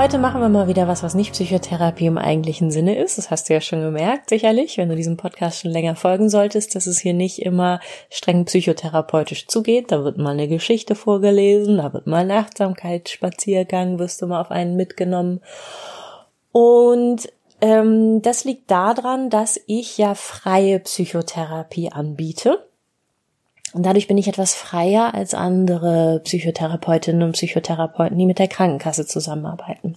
Heute machen wir mal wieder was, was nicht Psychotherapie im eigentlichen Sinne ist. Das hast du ja schon gemerkt, sicherlich, wenn du diesem Podcast schon länger folgen solltest, dass es hier nicht immer streng psychotherapeutisch zugeht. Da wird mal eine Geschichte vorgelesen, da wird mal ein Achtsamkeitsspaziergang, wirst du mal auf einen mitgenommen. Und ähm, das liegt daran, dass ich ja freie Psychotherapie anbiete. Und dadurch bin ich etwas freier als andere Psychotherapeutinnen und Psychotherapeuten, die mit der Krankenkasse zusammenarbeiten.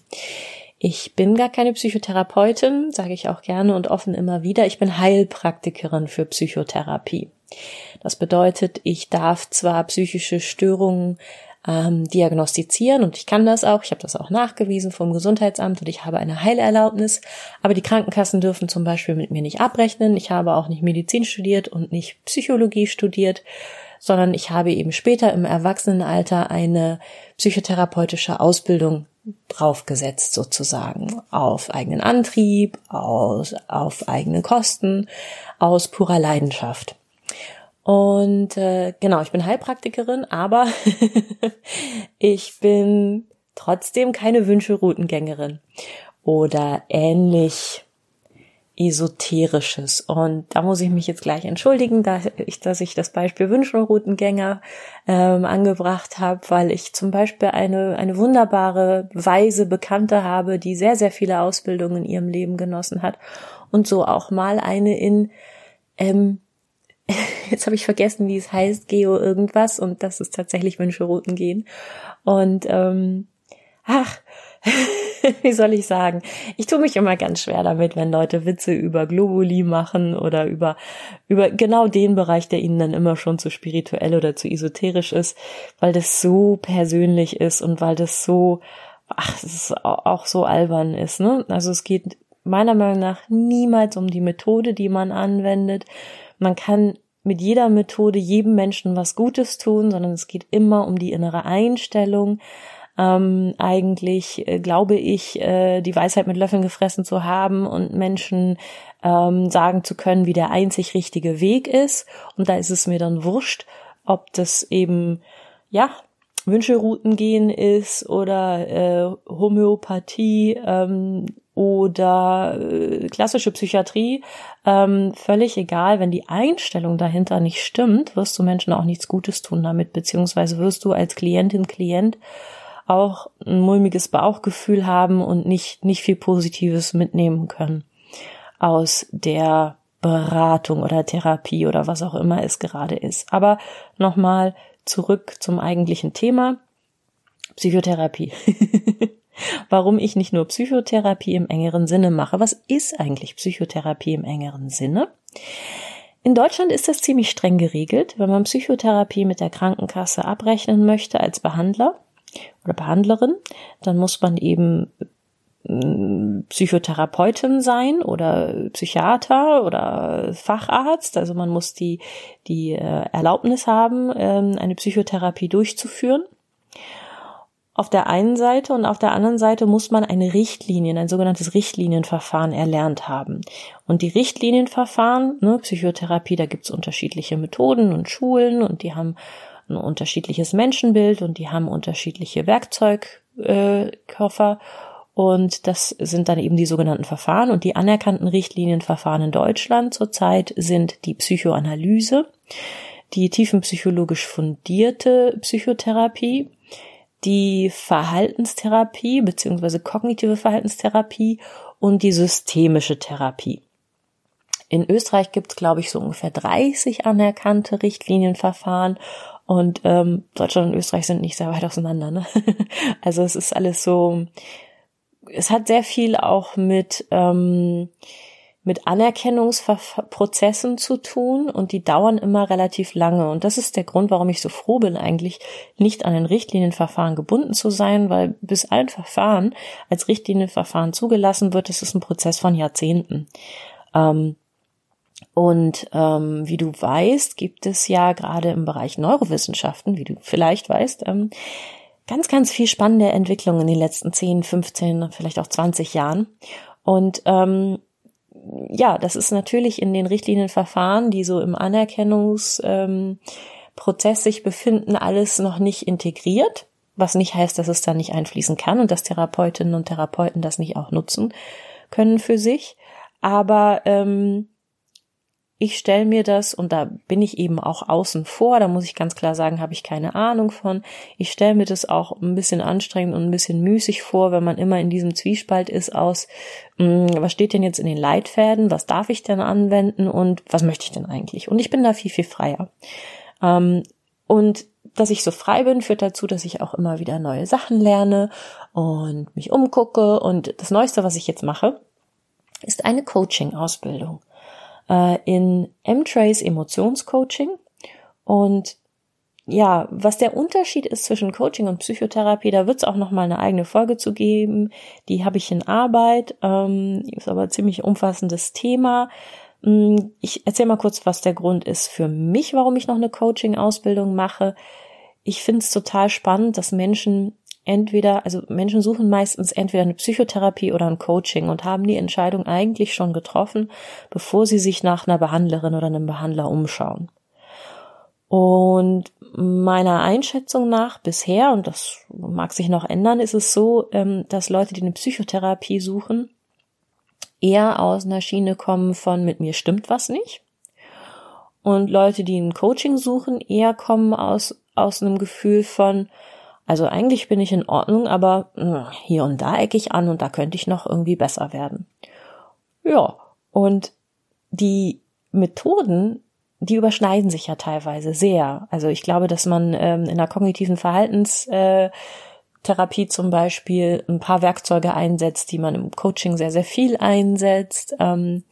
Ich bin gar keine Psychotherapeutin, sage ich auch gerne und offen immer wieder. Ich bin Heilpraktikerin für Psychotherapie. Das bedeutet, ich darf zwar psychische Störungen ähm, diagnostizieren und ich kann das auch. Ich habe das auch nachgewiesen vom Gesundheitsamt und ich habe eine Heilerlaubnis. Aber die Krankenkassen dürfen zum Beispiel mit mir nicht abrechnen. Ich habe auch nicht Medizin studiert und nicht Psychologie studiert, sondern ich habe eben später im Erwachsenenalter eine psychotherapeutische Ausbildung draufgesetzt sozusagen auf eigenen Antrieb, aus, auf eigene Kosten, aus purer Leidenschaft. Und äh, genau, ich bin Heilpraktikerin, aber ich bin trotzdem keine Wünscheroutengängerin oder ähnlich esoterisches. Und da muss ich mich jetzt gleich entschuldigen, dass ich, dass ich das Beispiel Wünschelroutengänger ähm, angebracht habe, weil ich zum Beispiel eine, eine wunderbare, weise Bekannte habe, die sehr, sehr viele Ausbildungen in ihrem Leben genossen hat und so auch mal eine in ähm, jetzt habe ich vergessen, wie es heißt, Geo irgendwas und das ist tatsächlich Wünscherouten gehen. Und ähm, ach, wie soll ich sagen? Ich tue mich immer ganz schwer damit, wenn Leute Witze über Globuli machen oder über, über genau den Bereich, der ihnen dann immer schon zu spirituell oder zu esoterisch ist, weil das so persönlich ist und weil das so, ach, das ist auch so albern ist, ne? Also es geht meiner Meinung nach niemals um die Methode, die man anwendet. Man kann mit jeder Methode jedem Menschen was Gutes tun, sondern es geht immer um die innere Einstellung. Ähm, eigentlich äh, glaube ich, äh, die Weisheit mit Löffeln gefressen zu haben und Menschen ähm, sagen zu können, wie der einzig richtige Weg ist. Und da ist es mir dann wurscht, ob das eben, ja, Wünschelrouten gehen ist oder äh, Homöopathie ähm, oder äh, klassische Psychiatrie, ähm, völlig egal, wenn die Einstellung dahinter nicht stimmt, wirst du Menschen auch nichts Gutes tun damit, beziehungsweise wirst du als Klientin, Klient auch ein mulmiges Bauchgefühl haben und nicht, nicht viel Positives mitnehmen können aus der Beratung oder Therapie oder was auch immer es gerade ist. Aber nochmal zurück zum eigentlichen Thema. Psychotherapie. Warum ich nicht nur Psychotherapie im engeren Sinne mache. Was ist eigentlich Psychotherapie im engeren Sinne? In Deutschland ist das ziemlich streng geregelt. Wenn man Psychotherapie mit der Krankenkasse abrechnen möchte als Behandler oder Behandlerin, dann muss man eben Psychotherapeutin sein oder Psychiater oder Facharzt. Also man muss die, die äh, Erlaubnis haben, ähm, eine Psychotherapie durchzuführen. Auf der einen Seite und auf der anderen Seite muss man eine Richtlinie, ein sogenanntes Richtlinienverfahren erlernt haben. Und die Richtlinienverfahren, ne, Psychotherapie, da gibt's unterschiedliche Methoden und Schulen und die haben ein unterschiedliches Menschenbild und die haben unterschiedliche Werkzeugkoffer. Äh, und das sind dann eben die sogenannten Verfahren und die anerkannten Richtlinienverfahren in Deutschland zurzeit sind die Psychoanalyse, die tiefenpsychologisch fundierte Psychotherapie, die Verhaltenstherapie beziehungsweise kognitive Verhaltenstherapie und die systemische Therapie. In Österreich gibt es, glaube ich, so ungefähr 30 anerkannte Richtlinienverfahren und ähm, Deutschland und Österreich sind nicht sehr weit auseinander. Ne? Also es ist alles so es hat sehr viel auch mit ähm, mit Anerkennungsprozessen zu tun und die dauern immer relativ lange. Und das ist der Grund, warum ich so froh bin, eigentlich nicht an ein Richtlinienverfahren gebunden zu sein, weil bis ein Verfahren als Richtlinienverfahren zugelassen wird, ist es ein Prozess von Jahrzehnten. Ähm, und ähm, wie du weißt, gibt es ja gerade im Bereich Neurowissenschaften, wie du vielleicht weißt, ähm, ganz, ganz viel spannende Entwicklungen in den letzten 10, 15, vielleicht auch 20 Jahren. Und ähm, ja, das ist natürlich in den Richtlinienverfahren, die so im Anerkennungsprozess ähm, sich befinden, alles noch nicht integriert, was nicht heißt, dass es da nicht einfließen kann und dass Therapeutinnen und Therapeuten das nicht auch nutzen können für sich. Aber ähm, ich stelle mir das, und da bin ich eben auch außen vor, da muss ich ganz klar sagen, habe ich keine Ahnung von. Ich stelle mir das auch ein bisschen anstrengend und ein bisschen müßig vor, wenn man immer in diesem Zwiespalt ist aus, mh, hm, was steht denn jetzt in den Leitfäden, was darf ich denn anwenden und was möchte ich denn eigentlich? Und ich bin da viel, viel freier. Ähm, und dass ich so frei bin, führt dazu, dass ich auch immer wieder neue Sachen lerne und mich umgucke. Und das Neueste, was ich jetzt mache, ist eine Coaching-Ausbildung äh, in M-Trace Emotionscoaching. Und ja, was der Unterschied ist zwischen Coaching und Psychotherapie, da wird es auch noch mal eine eigene Folge zu geben. Die habe ich in Arbeit, ähm, ist aber ziemlich umfassendes Thema. Mm, ich erzähle mal kurz, was der Grund ist für mich, warum ich noch eine Coaching-Ausbildung mache. Ich finde es total spannend, dass Menschen entweder, also Menschen suchen meistens entweder eine Psychotherapie oder ein Coaching und haben die Entscheidung eigentlich schon getroffen, bevor sie sich nach einer Behandlerin oder einem Behandler umschauen. Und meiner Einschätzung nach bisher, und das mag sich noch ändern, ist es so, ähm, dass Leute, die eine Psychotherapie suchen, eher aus einer Schiene kommen von mit mir stimmt was nicht. Und Leute, die ein Coaching suchen, eher kommen aus, aus einem Gefühl von, also eigentlich bin ich in Ordnung, aber hm, hier und da ecke ich an und da könnte ich noch irgendwie besser werden. Ja, und die Methoden, die überschneiden sich ja teilweise sehr. Also ich glaube, dass man ähm, in der kognitiven Verhaltenstherapie zum Beispiel ein paar Werkzeuge einsetzt, die man im Coaching sehr, sehr viel einsetzt. Ähm,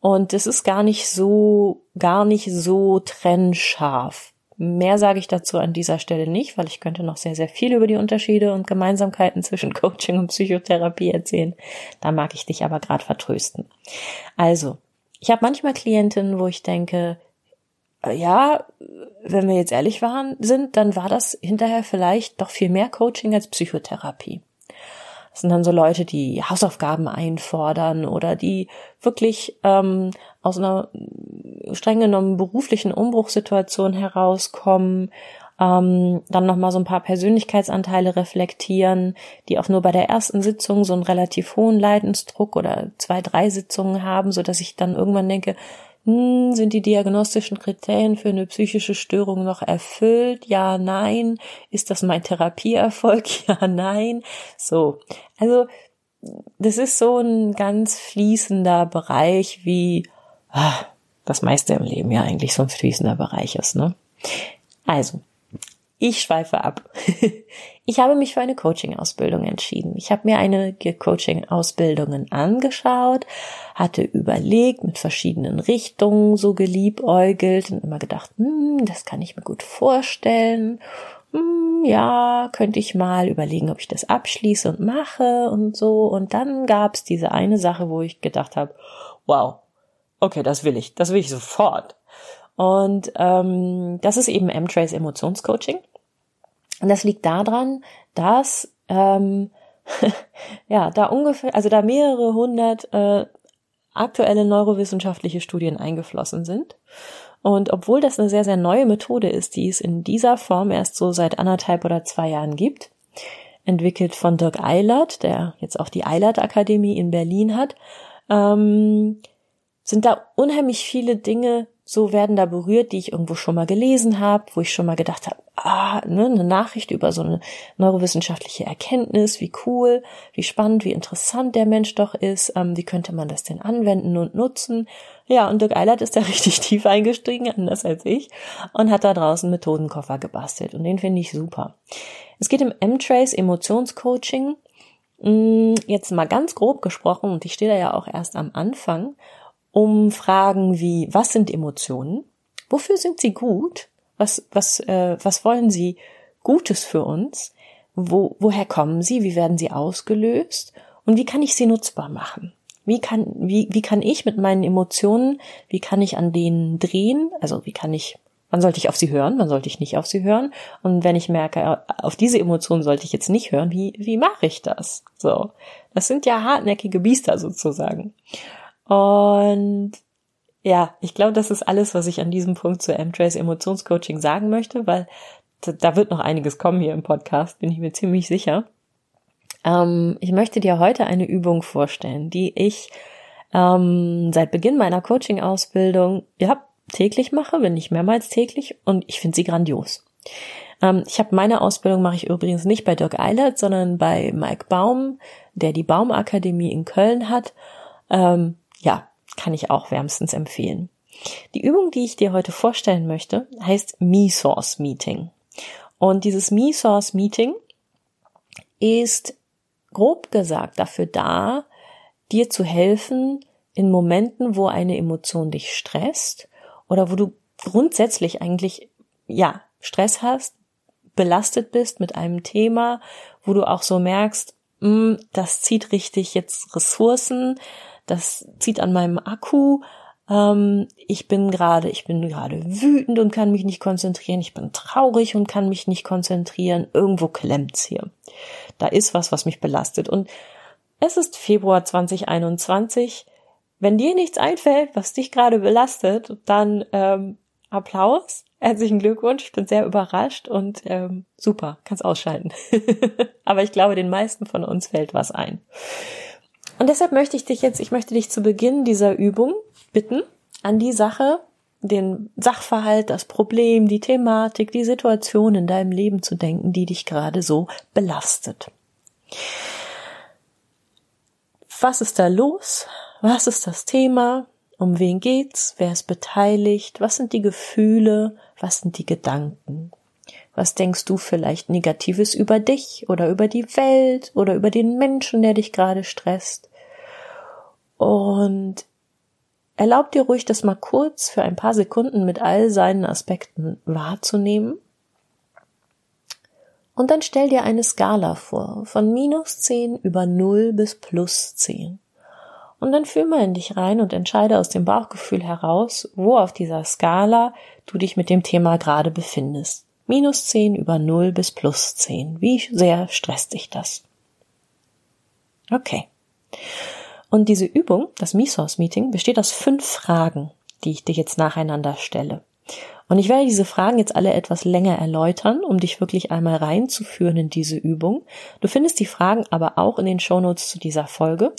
und es ist gar nicht so, gar nicht so trennscharf. Mehr sage ich dazu an dieser Stelle nicht, weil ich könnte noch sehr, sehr viel über die Unterschiede und Gemeinsamkeiten zwischen Coaching und Psychotherapie erzählen. Da mag ich dich aber gerade vertrösten. Also, ich habe manchmal Klientinnen, wo ich denke, äh, ja, wenn wir jetzt ehrlich waren, sind, dann war das hinterher vielleicht doch viel mehr Coaching als Psychotherapie. Das sind dann so Leute, die Hausaufgaben einfordern oder die wirklich ähm, aus einer streng genommen beruflichen Umbruchssituation herauskommen, ähm, dann nochmal so ein paar Persönlichkeitsanteile reflektieren, die auch nur bei der ersten Sitzung so einen relativ hohen Leidensdruck oder zwei, drei Sitzungen haben, so dass ich dann irgendwann denke, hm, sind die diagnostischen Kriterien für eine psychische Störung noch erfüllt? Ja, nein. Ist das mein Therapieerfolg? Ja, nein. So. Also, das ist so ein ganz fließender Bereich, wie das meiste im Leben ja eigentlich so ein fließender Bereich ist, ne? Also, ich schweife ab. Ich habe mich für eine Coaching-Ausbildung entschieden. Ich habe mir einige Coaching-Ausbildungen angeschaut, hatte überlegt, mit verschiedenen Richtungen so geliebäugelt und immer gedacht, hm, das kann ich mir gut vorstellen. Hm, ja, könnte ich mal überlegen, ob ich das abschließe und mache und so. Und dann gab es diese eine Sache, wo ich gedacht habe, wow, okay, das will ich, das will ich sofort. Und ähm, das ist eben M-Trace Emotionscoaching. Und das liegt daran, dass ähm, ja da ungefähr, also da mehrere hundert äh, aktuelle neurowissenschaftliche Studien eingeflossen sind. Und obwohl das eine sehr, sehr neue Methode ist, die es in dieser Form erst so seit anderthalb oder zwei Jahren gibt, entwickelt von Dirk Eilert, der jetzt auch die Eilert Akademie in Berlin hat, ähm, sind da unheimlich viele Dinge so werden da berührt, die ich irgendwo schon mal gelesen habe, wo ich schon mal gedacht habe, ah, ne, eine Nachricht über so eine neurowissenschaftliche Erkenntnis, wie cool, wie spannend, wie interessant der Mensch doch ist, ähm, wie könnte man das denn anwenden und nutzen. Ja, und Dirk Eilert ist da richtig tief eingestiegen, anders als ich, und hat da draußen Methodenkoffer gebastelt und den finde ich super. Es geht im M-Trace Emotionscoaching Mm, jetzt mal ganz grob gesprochen, und ich stehe da ja auch erst am Anfang, um Fragen wie, was sind Emotionen? Wofür sind sie gut? Was, was, äh, was wollen sie Gutes für uns? Wo, woher kommen sie? Wie werden sie ausgelöst? Und wie kann ich sie nutzbar machen? Wie kann, wie, wie kann ich mit meinen Emotionen, wie kann ich an denen drehen? Also wie kann ich, wann sollte ich auf sie hören? Wann sollte ich nicht auf sie hören? Und wenn ich merke, auf diese Emotionen sollte ich jetzt nicht hören, wie, wie mache ich das? So. Das sind ja hartnäckige Biester sozusagen. Und ja, ich glaube, das ist alles, was ich an diesem Punkt zu M-Trace Emotionscoaching sagen möchte, weil da wird noch einiges kommen hier im Podcast, bin ich mir ziemlich sicher. Ähm, ich möchte dir heute eine Übung vorstellen, die ich ähm, seit Beginn meiner Coaching-Ausbildung ja, täglich mache, wenn nicht mehrmals täglich, und ich finde sie grandios. Ähm, ich habe meine Ausbildung mache ich übrigens nicht bei Dirk Eilert, sondern bei Mike Baum, der die Baumakademie in Köln hat. Ähm, ja, kann ich auch wärmstens empfehlen. Die Übung, die ich dir heute vorstellen möchte, heißt Me-Source Meeting. Und dieses Me-Source Meeting ist grob gesagt dafür da, dir zu helfen in Momenten, wo eine Emotion dich stresst oder wo du grundsätzlich eigentlich, ja, Stress hast, belastet bist mit einem Thema, wo du auch so merkst, mh, hm, das zieht richtig jetzt Ressourcen, das zieht an meinem Akku, ähm, ich bin gerade, ich bin gerade wütend und kann mich nicht konzentrieren, ich bin traurig und kann mich nicht konzentrieren, irgendwo klemmt's hier. Da ist was, was mich belastet. Und es ist Februar 2021. Wenn dir nichts einfällt, was dich gerade belastet, dann ähm, Applaus, herzlichen Glückwunsch, ich bin sehr überrascht und ähm, super, kannst ausschalten. Aber ich glaube, den meisten von uns fällt was ein. Und deshalb möchte ich dich jetzt, ich möchte dich zu Beginn dieser Übung bitten, an die Sache, den Sachverhalt, das Problem, die Thematik, die Situation in deinem Leben zu denken, die dich gerade so belastet. Was ist da los? Was ist das Thema? Um wen geht's? Wer ist beteiligt? Was sind die Gefühle? Was sind die Gedanken? Was denkst du vielleicht Negatives über dich oder über die Welt oder über den Menschen, der dich gerade stresst? Und erlaub dir ruhig, das mal kurz für ein paar Sekunden mit all seinen Aspekten wahrzunehmen. Und dann stell dir eine Skala vor, von minus zehn über null bis plus zehn. Und dann fühl mal in dich rein und entscheide aus dem Bauchgefühl heraus, wo auf dieser Skala du dich mit dem Thema gerade befindest. Minus 10 über 0 bis plus 10. Wie sehr stresst dich das? Okay. Und diese Übung, das Misource Meeting, besteht aus fünf Fragen, die ich dir jetzt nacheinander stelle. Und ich werde diese Fragen jetzt alle etwas länger erläutern, um dich wirklich einmal reinzuführen in diese Übung. Du findest die Fragen aber auch in den Shownotes zu dieser Folge.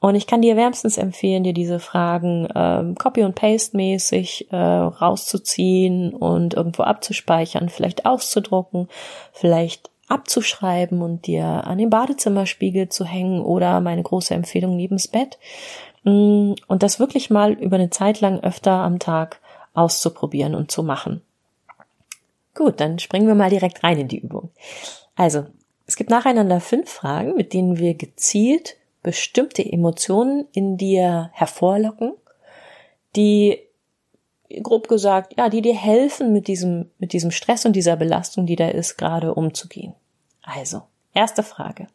Und ich kann dir wärmstens empfehlen, dir diese Fragen ähm, Copy- und Paste-mäßig äh, rauszuziehen und irgendwo abzuspeichern, vielleicht auszudrucken, vielleicht abzuschreiben und dir an den Badezimmerspiegel zu hängen oder meine große Empfehlung neben's Bett. Mm, und das wirklich mal über eine Zeit lang öfter am Tag auszuprobieren und zu machen. Gut, dann springen wir mal direkt rein in die Übung. Also, es gibt nacheinander fünf Fragen, mit denen wir gezielt bestimmte Emotionen in dir hervorlocken, die grob gesagt, ja, die dir helfen, mit diesem, mit diesem Stress und dieser Belastung, die da ist, gerade umzugehen. Also, erste Frage.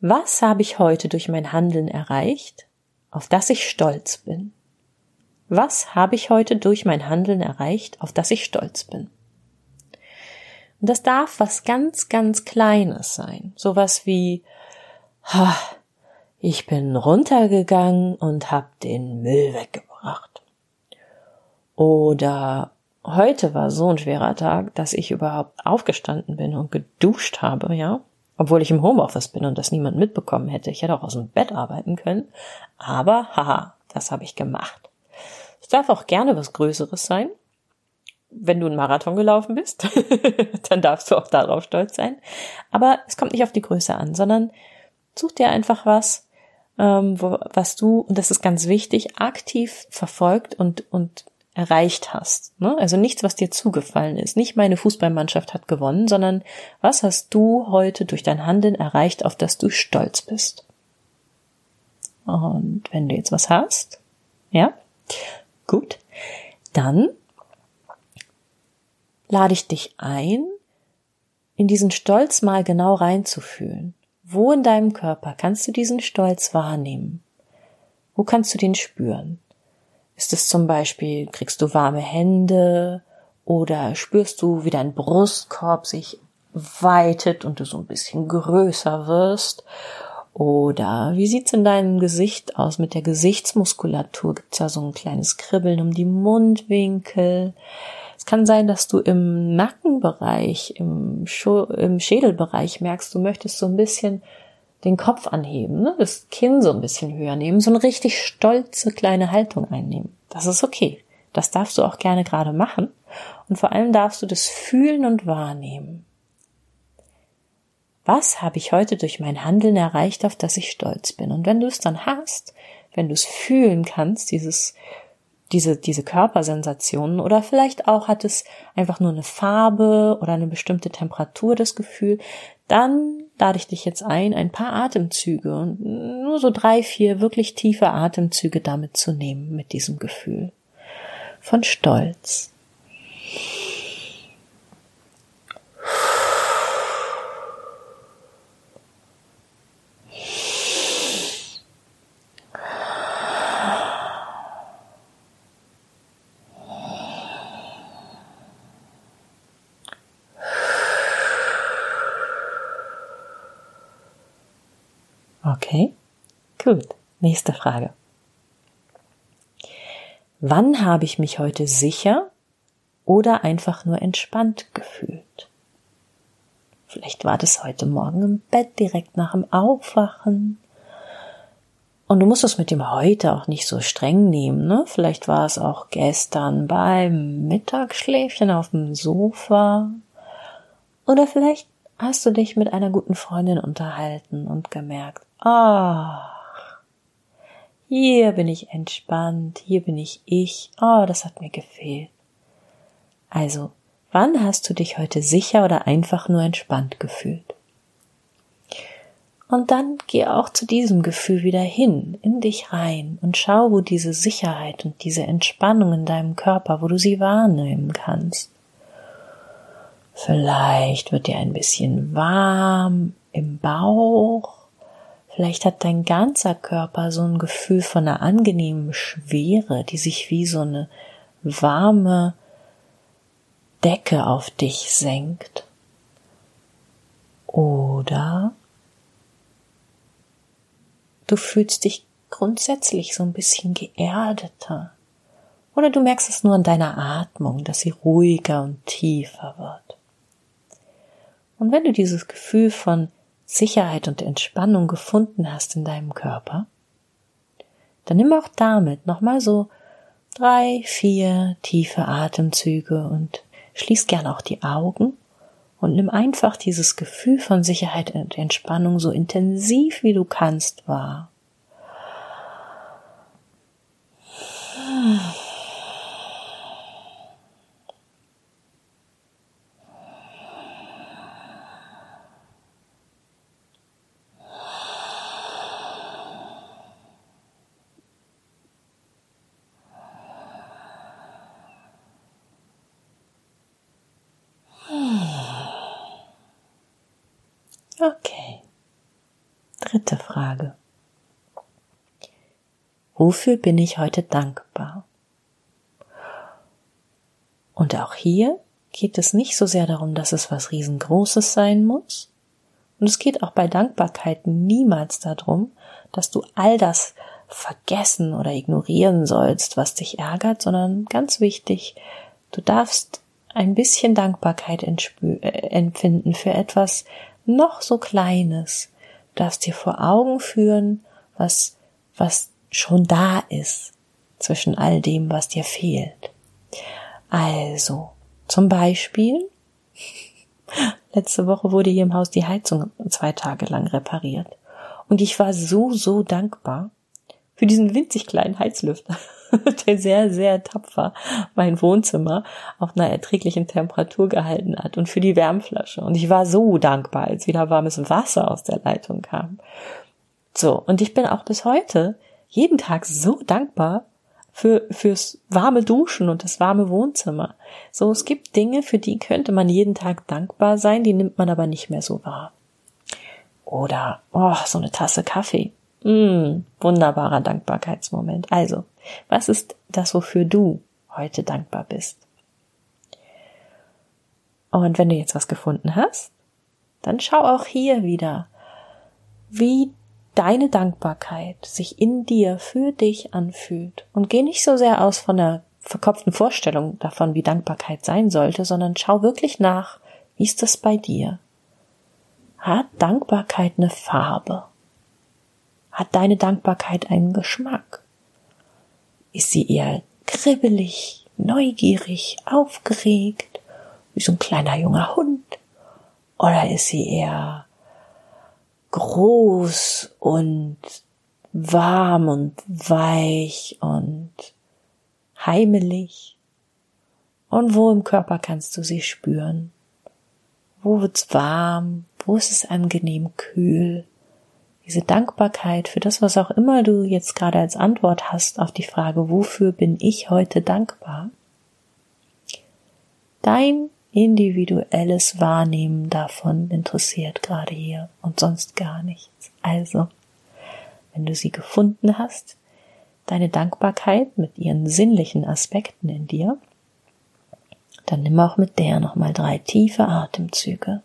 Was habe ich heute durch mein Handeln erreicht, auf das ich stolz bin? Was habe ich heute durch mein Handeln erreicht, auf das ich stolz bin? Und das darf was ganz, ganz Kleines sein. Sowas wie, ich bin runtergegangen und hab den Müll weggebracht. Oder heute war so ein schwerer Tag, dass ich überhaupt aufgestanden bin und geduscht habe, ja. Obwohl ich im Homeoffice bin und das niemand mitbekommen hätte. Ich hätte auch aus dem Bett arbeiten können. Aber, haha, das habe ich gemacht. Es darf auch gerne was Größeres sein. Wenn du einen Marathon gelaufen bist, dann darfst du auch darauf stolz sein. Aber es kommt nicht auf die Größe an, sondern Such dir einfach was, ähm, was du, und das ist ganz wichtig, aktiv verfolgt und, und erreicht hast. Ne? Also nichts, was dir zugefallen ist. Nicht meine Fußballmannschaft hat gewonnen, sondern was hast du heute durch dein Handeln erreicht, auf das du stolz bist. Und wenn du jetzt was hast, ja, gut, dann lade ich dich ein, in diesen Stolz mal genau reinzufühlen. Wo in deinem Körper kannst du diesen Stolz wahrnehmen? Wo kannst du den spüren? Ist es zum Beispiel, kriegst du warme Hände oder spürst du, wie dein Brustkorb sich weitet und du so ein bisschen größer wirst? Oder wie sieht's in deinem Gesicht aus mit der Gesichtsmuskulatur? Gibt's da so ein kleines Kribbeln um die Mundwinkel? Es kann sein, dass du im Nackenbereich, im, im Schädelbereich merkst, du möchtest so ein bisschen den Kopf anheben, ne? das Kinn so ein bisschen höher nehmen, so eine richtig stolze kleine Haltung einnehmen. Das ist okay. Das darfst du auch gerne gerade machen. Und vor allem darfst du das fühlen und wahrnehmen. Was habe ich heute durch mein Handeln erreicht, auf das ich stolz bin? Und wenn du es dann hast, wenn du es fühlen kannst, dieses, diese, diese Körpersensationen, oder vielleicht auch hat es einfach nur eine Farbe oder eine bestimmte Temperatur, das Gefühl, dann lade ich dich jetzt ein, ein paar Atemzüge und nur so drei, vier wirklich tiefe Atemzüge damit zu nehmen, mit diesem Gefühl von Stolz. Okay, gut. Nächste Frage. Wann habe ich mich heute sicher oder einfach nur entspannt gefühlt? Vielleicht war das heute Morgen im Bett direkt nach dem Aufwachen. Und du musst es mit dem heute auch nicht so streng nehmen, ne? Vielleicht war es auch gestern beim Mittagsschläfchen auf dem Sofa. Oder vielleicht hast du dich mit einer guten Freundin unterhalten und gemerkt, ach, hier bin ich entspannt, hier bin ich ich, oh, das hat mir gefehlt. Also, wann hast du dich heute sicher oder einfach nur entspannt gefühlt? Und dann geh auch zu diesem Gefühl wieder hin, in dich rein und schau, wo diese Sicherheit und diese Entspannung in deinem Körper, wo du sie wahrnehmen kannst. Vielleicht wird dir ein bisschen warm im Bauch Vielleicht hat dein ganzer Körper so ein Gefühl von einer angenehmen Schwere, die sich wie so eine warme Decke auf dich senkt. Oder du fühlst dich grundsätzlich so ein bisschen geerdeter. Oder du merkst es nur an deiner Atmung, dass sie ruhiger und tiefer wird. Und wenn du dieses Gefühl von Sicherheit und Entspannung gefunden hast in deinem Körper, dann nimm auch damit nochmal so drei, vier tiefe Atemzüge und schließ gern auch die Augen und nimm einfach dieses Gefühl von Sicherheit und Entspannung so intensiv wie du kannst wahr. Okay. Dritte Frage. Wofür bin ich heute dankbar? Und auch hier geht es nicht so sehr darum, dass es was riesengroßes sein muss. Und es geht auch bei Dankbarkeit niemals darum, dass du all das vergessen oder ignorieren sollst, was dich ärgert, sondern ganz wichtig, du darfst ein bisschen Dankbarkeit äh, empfinden für etwas, noch so Kleines. Du darfst dir vor Augen führen, was, was schon da ist zwischen all dem, was dir fehlt. Also, zum Beispiel, letzte Woche wurde hier im Haus die Heizung zwei Tage lang repariert. Und ich war so, so dankbar für diesen winzig kleinen Heizlüfter. der sehr, sehr tapfer mein Wohnzimmer auf einer erträglichen Temperatur gehalten hat und für die Wärmflasche. Und ich war so dankbar, als wieder warmes Wasser aus der Leitung kam. So, und ich bin auch bis heute jeden Tag so dankbar für, fürs warme Duschen und das warme Wohnzimmer. So, es gibt Dinge, für die könnte man jeden Tag dankbar sein, die nimmt man aber nicht mehr so wahr. Oder, oh, so eine Tasse Kaffee. Mm, wunderbarer Dankbarkeitsmoment. Also, was ist das, wofür du heute dankbar bist? Und wenn du jetzt was gefunden hast, dann schau auch hier wieder, wie deine Dankbarkeit sich in dir für dich anfühlt. Und geh nicht so sehr aus von der verkopften Vorstellung davon, wie Dankbarkeit sein sollte, sondern schau wirklich nach, wie ist das bei dir? Hat Dankbarkeit eine Farbe? Hat deine Dankbarkeit einen Geschmack? Ist sie eher kribbelig, neugierig, aufgeregt, wie so ein kleiner junger Hund? Oder ist sie eher groß und warm und weich und heimelig? Und wo im Körper kannst du sie spüren? Wo wird's warm? Wo ist es angenehm kühl? Diese Dankbarkeit für das, was auch immer du jetzt gerade als Antwort hast auf die Frage, wofür bin ich heute dankbar? Dein individuelles Wahrnehmen davon interessiert gerade hier und sonst gar nichts. Also, wenn du sie gefunden hast, deine Dankbarkeit mit ihren sinnlichen Aspekten in dir, dann nimm auch mit der nochmal drei tiefe Atemzüge.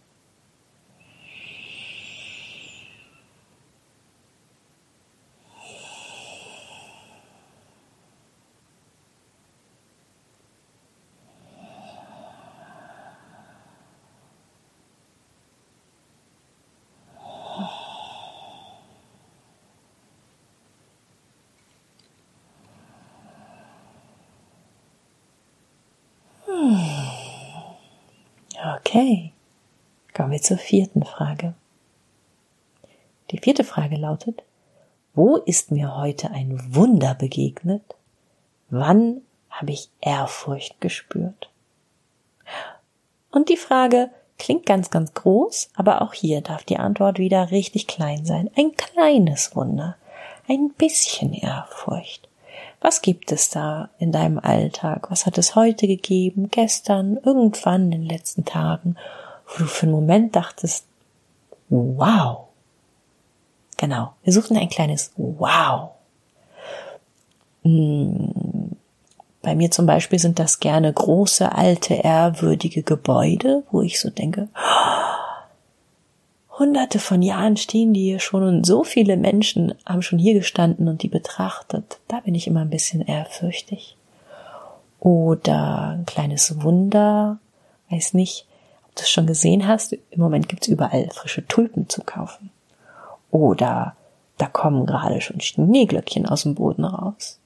Okay, kommen wir zur vierten Frage. Die vierte Frage lautet, wo ist mir heute ein Wunder begegnet? Wann habe ich Ehrfurcht gespürt? Und die Frage klingt ganz, ganz groß, aber auch hier darf die Antwort wieder richtig klein sein. Ein kleines Wunder, ein bisschen Ehrfurcht. Was gibt es da in deinem Alltag? Was hat es heute gegeben, gestern, irgendwann in den letzten Tagen, wo du für einen Moment dachtest, wow. Genau, wir suchen ein kleines Wow. Hm. Bei mir zum Beispiel sind das gerne große, alte, ehrwürdige Gebäude, wo ich so denke, hunderte von Jahren stehen die hier schon und so viele Menschen haben schon hier gestanden und die betrachtet. Da bin ich immer ein bisschen ehrfürchtig. Oder ein kleines Wunder, weiß nicht, ob du es schon gesehen hast, im Moment gibt's überall frische Tulpen zu kaufen. Oder da kommen gerade schon Schneeglöckchen aus dem Boden raus.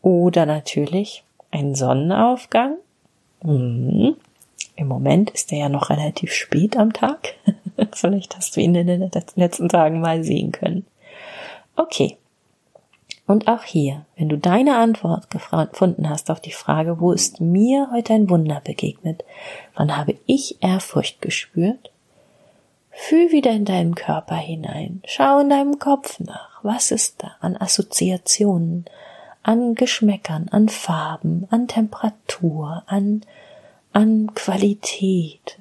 Oder natürlich ein Sonnenaufgang. Mhm. Im Moment ist der ja noch relativ spät am Tag. Vielleicht hast du ihn in den letzten Tagen mal sehen können. Okay. Und auch hier, wenn du deine Antwort gefunden hast auf die Frage, wo ist mir heute ein Wunder begegnet, wann habe ich Ehrfurcht gespürt, fühl wieder in deinen Körper hinein, schau in deinem Kopf nach, was ist da an Assoziationen, an Geschmäckern, an Farben, an Temperatur, an, an Qualität,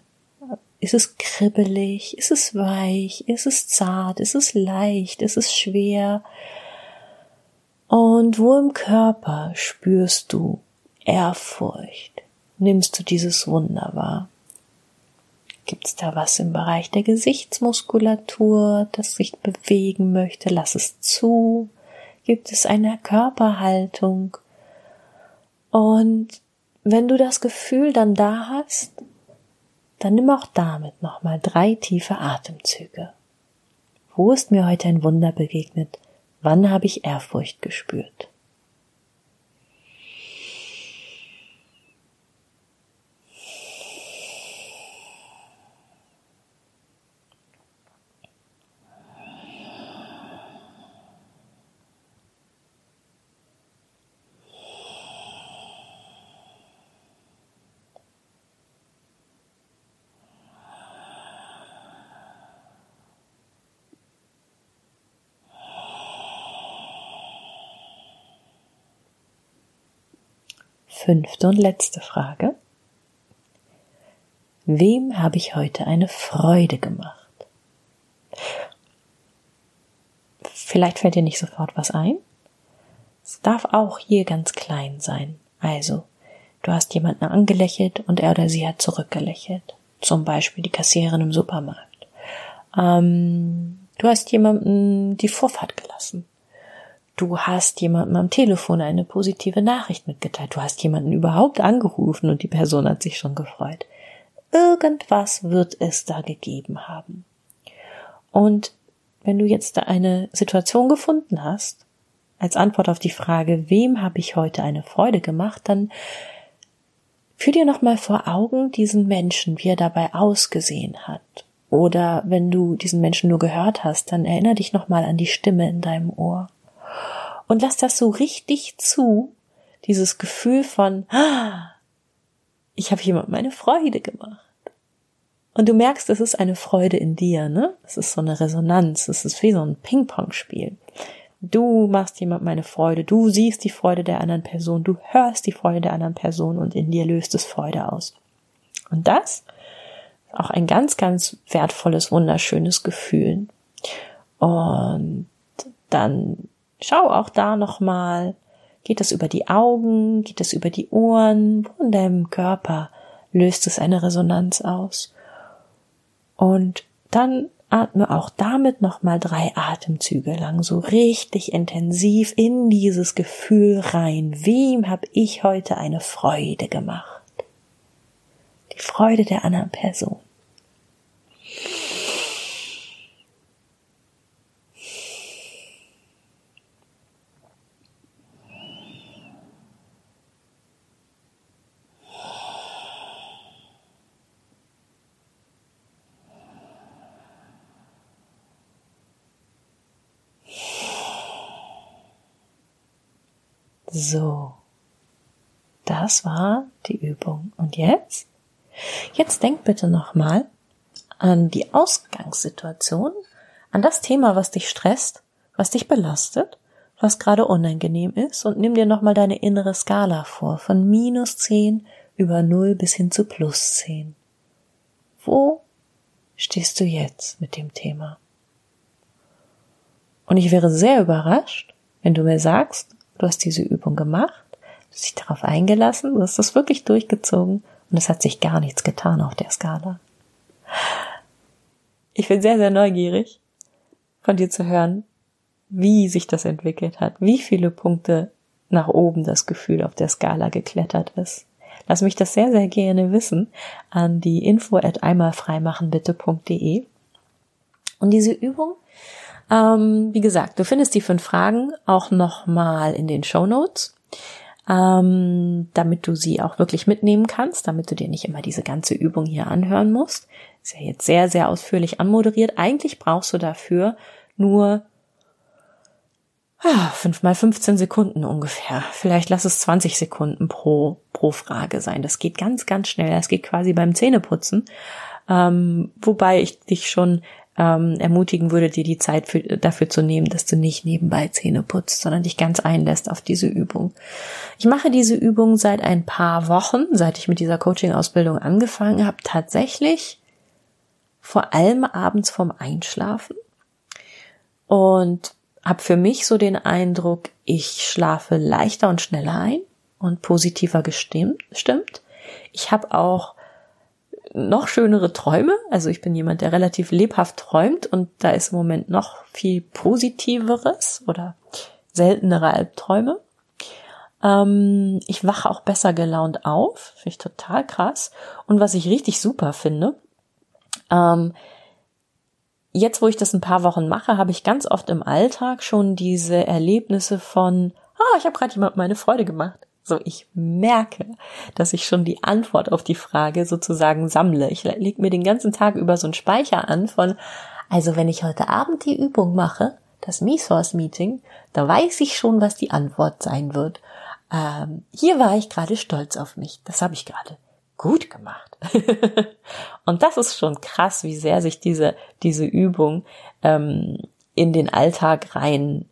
ist es kribbelig? Ist es weich? Ist es zart? Ist es leicht? Ist es schwer? Und wo im Körper spürst du Ehrfurcht? Nimmst du dieses Wunder wahr? Gibt es da was im Bereich der Gesichtsmuskulatur, das sich bewegen möchte? Lass es zu. Gibt es eine Körperhaltung? Und wenn du das Gefühl dann da hast, dann nimm auch damit nochmal drei tiefe Atemzüge. Wo ist mir heute ein Wunder begegnet? Wann habe ich Ehrfurcht gespürt? Fünfte und letzte Frage. Wem habe ich heute eine Freude gemacht? Vielleicht fällt dir nicht sofort was ein. Es darf auch hier ganz klein sein. Also, du hast jemanden angelächelt und er oder sie hat zurückgelächelt. Zum Beispiel die Kassiererin im Supermarkt. Ähm, du hast jemanden die Vorfahrt gelassen. Du hast jemandem am Telefon eine positive Nachricht mitgeteilt. Du hast jemanden überhaupt angerufen und die Person hat sich schon gefreut. Irgendwas wird es da gegeben haben. Und wenn du jetzt da eine Situation gefunden hast, als Antwort auf die Frage, wem habe ich heute eine Freude gemacht, dann führ dir nochmal vor Augen diesen Menschen, wie er dabei ausgesehen hat. Oder wenn du diesen Menschen nur gehört hast, dann erinnere dich nochmal an die Stimme in deinem Ohr und lass das so richtig zu, dieses Gefühl von, ah, ich habe jemand meine Freude gemacht. Und du merkst, es ist eine Freude in dir, ne? Es ist so eine Resonanz, es ist wie so ein Ping-Pong-Spiel. Du machst jemand meine Freude, du siehst die Freude der anderen Person, du hörst die Freude der anderen Person und in dir löst es Freude aus. Und das ist auch ein ganz, ganz wertvolles, wunderschönes Gefühl. Und dann Schau auch da nochmal. Geht es über die Augen? Geht es über die Ohren? Wo in deinem Körper löst es eine Resonanz aus? Und dann atme auch damit nochmal drei Atemzüge lang so richtig intensiv in dieses Gefühl rein. Wem habe ich heute eine Freude gemacht? Die Freude der anderen Person. So. Das war die Übung. Und jetzt? Jetzt denk bitte nochmal an die Ausgangssituation, an das Thema, was dich stresst, was dich belastet, was gerade unangenehm ist und nimm dir nochmal deine innere Skala vor, von minus zehn über null bis hin zu plus zehn. Wo stehst du jetzt mit dem Thema? Und ich wäre sehr überrascht, wenn du mir sagst, Du hast diese Übung gemacht, du hast dich darauf eingelassen, du hast das wirklich durchgezogen und es hat sich gar nichts getan auf der Skala. Ich bin sehr, sehr neugierig, von dir zu hören, wie sich das entwickelt hat, wie viele Punkte nach oben das Gefühl auf der Skala geklettert ist. Lass mich das sehr, sehr gerne wissen an die info at einmalfreimachenbitte.de. Und diese Übung ähm, wie gesagt, du findest die fünf Fragen auch nochmal in den Show Notes, ähm, damit du sie auch wirklich mitnehmen kannst, damit du dir nicht immer diese ganze Übung hier anhören musst. Ist ja jetzt sehr, sehr ausführlich anmoderiert. Eigentlich brauchst du dafür nur ah, fünf mal 15 Sekunden ungefähr. Vielleicht lass es 20 Sekunden pro, pro Frage sein. Das geht ganz, ganz schnell. Das geht quasi beim Zähneputzen. Ähm, wobei ich dich schon ähm, ermutigen würde, dir die Zeit für, dafür zu nehmen, dass du nicht nebenbei Zähne putzt, sondern dich ganz einlässt auf diese Übung. Ich mache diese Übung seit ein paar Wochen, seit ich mit dieser Coaching-Ausbildung angefangen habe, tatsächlich vor allem abends vorm Einschlafen und habe für mich so den Eindruck, ich schlafe leichter und schneller ein und positiver gestimmt. Stimmt. Ich habe auch noch schönere Träume. Also ich bin jemand, der relativ lebhaft träumt und da ist im Moment noch viel positiveres oder seltenere Albträume. Ähm, ich wache auch besser gelaunt auf, finde ich total krass. Und was ich richtig super finde, ähm, jetzt wo ich das ein paar Wochen mache, habe ich ganz oft im Alltag schon diese Erlebnisse von, ah, ich habe gerade jemand meine Freude gemacht. So, ich merke, dass ich schon die Antwort auf die Frage sozusagen sammle. Ich lege mir den ganzen Tag über so einen Speicher an von, also wenn ich heute Abend die Übung mache, das Me-Source-Meeting, da weiß ich schon, was die Antwort sein wird. Ähm, hier war ich gerade stolz auf mich. Das habe ich gerade gut gemacht. Und das ist schon krass, wie sehr sich diese, diese Übung ähm, in den Alltag rein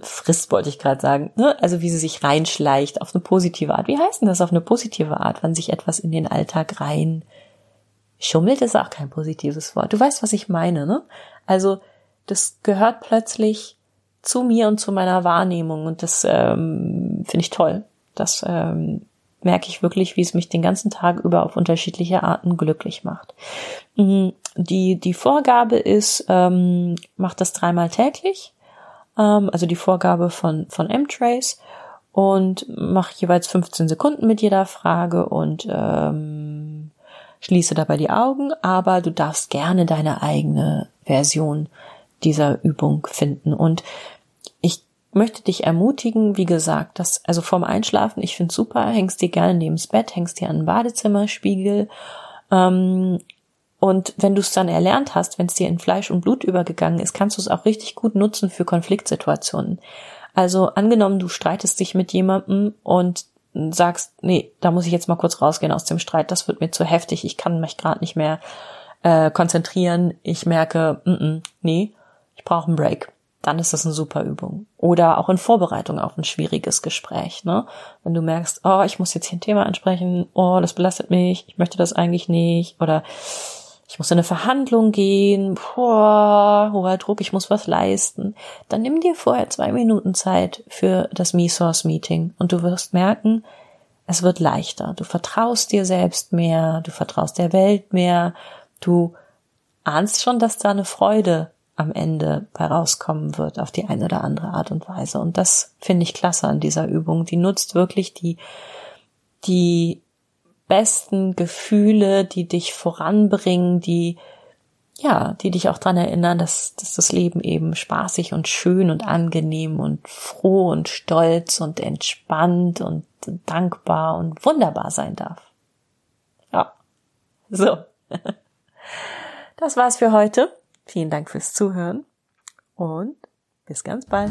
frisst, wollte ich gerade sagen, ne? also wie sie sich reinschleicht auf eine positive Art. Wie heißt denn das auf eine positive Art, wann sich etwas in den Alltag rein schummelt, ist auch kein positives Wort. Du weißt, was ich meine, ne? Also das gehört plötzlich zu mir und zu meiner Wahrnehmung und das ähm, finde ich toll. Das ähm, merke ich wirklich, wie es mich den ganzen Tag über auf unterschiedliche Arten glücklich macht. Mhm. Die, die Vorgabe ist, ähm, macht das dreimal täglich, ähm, also die Vorgabe von, von M-Trace und mach jeweils 15 Sekunden mit jeder Frage und ähm, schließe dabei die Augen, aber du darfst gerne deine eigene Version dieser Übung finden. Und möchte dich ermutigen, wie gesagt, dass, also vorm Einschlafen, ich finde super, hängst dir gerne neben's Bett, hängst dir an den Badezimmerspiegel, ähm, und wenn du es dann erlernt hast, wenn es dir in Fleisch und Blut übergegangen ist, kannst du es auch richtig gut nutzen für Konfliktsituationen. Also angenommen, du streitest dich mit jemandem und sagst, nee, da muss ich jetzt mal kurz rausgehen aus dem Streit, das wird mir zu heftig, ich kann mich gerade nicht mehr äh, konzentrieren, ich merke, mm -mm, nee, ich brauche einen Break dann ist das eine super Übung. Oder auch in Vorbereitung auf ein schwieriges Gespräch, ne? Wenn du merkst, oh, ich muss jetzt hier ein Thema ansprechen, oh, das belastet mich, ich möchte das eigentlich nicht, oder ich muss in eine Verhandlung gehen, boah, hoher Druck, ich muss was leisten, dann nimm dir vorher zwei Minuten Zeit für das Me-Source-Meeting und du wirst merken, es wird leichter. Du vertraust dir selbst mehr, du vertraust der Welt mehr, du ahnst schon, dass da eine Freude am Ende bei rauskommen wird auf die eine oder andere Art und Weise. Und das finde ich klasse an dieser Übung. Die nutzt wirklich die, die besten Gefühle, die dich voranbringen, die, ja, die dich auch dran erinnern, dass, dass das Leben eben spaßig und schön und angenehm und froh und stolz und entspannt und dankbar und wunderbar sein darf. Ja. So. Das war's für heute. Vielen Dank fürs Zuhören und bis ganz bald.